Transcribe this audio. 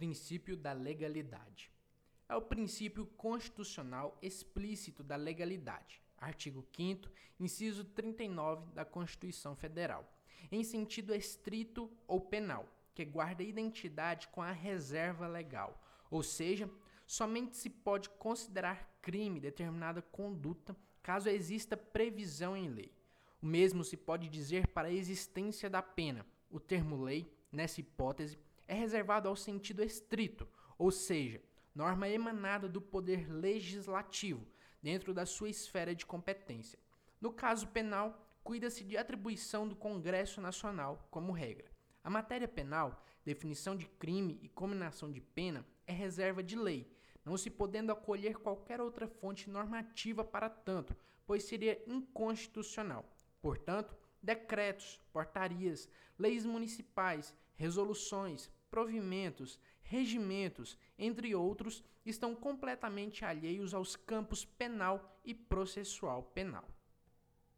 Princípio da legalidade. É o princípio constitucional explícito da legalidade, artigo 5 inciso 39 da Constituição Federal, em sentido estrito ou penal, que guarda identidade com a reserva legal, ou seja, somente se pode considerar crime determinada conduta caso exista previsão em lei. O mesmo se pode dizer para a existência da pena. O termo lei, nessa hipótese, é reservado ao sentido estrito, ou seja, norma emanada do poder legislativo, dentro da sua esfera de competência. No caso penal, cuida-se de atribuição do Congresso Nacional como regra. A matéria penal, definição de crime e combinação de pena, é reserva de lei, não se podendo acolher qualquer outra fonte normativa para tanto, pois seria inconstitucional. Portanto, decretos, portarias, leis municipais, resoluções, provimentos, regimentos, entre outros, estão completamente alheios aos campos penal e processual penal.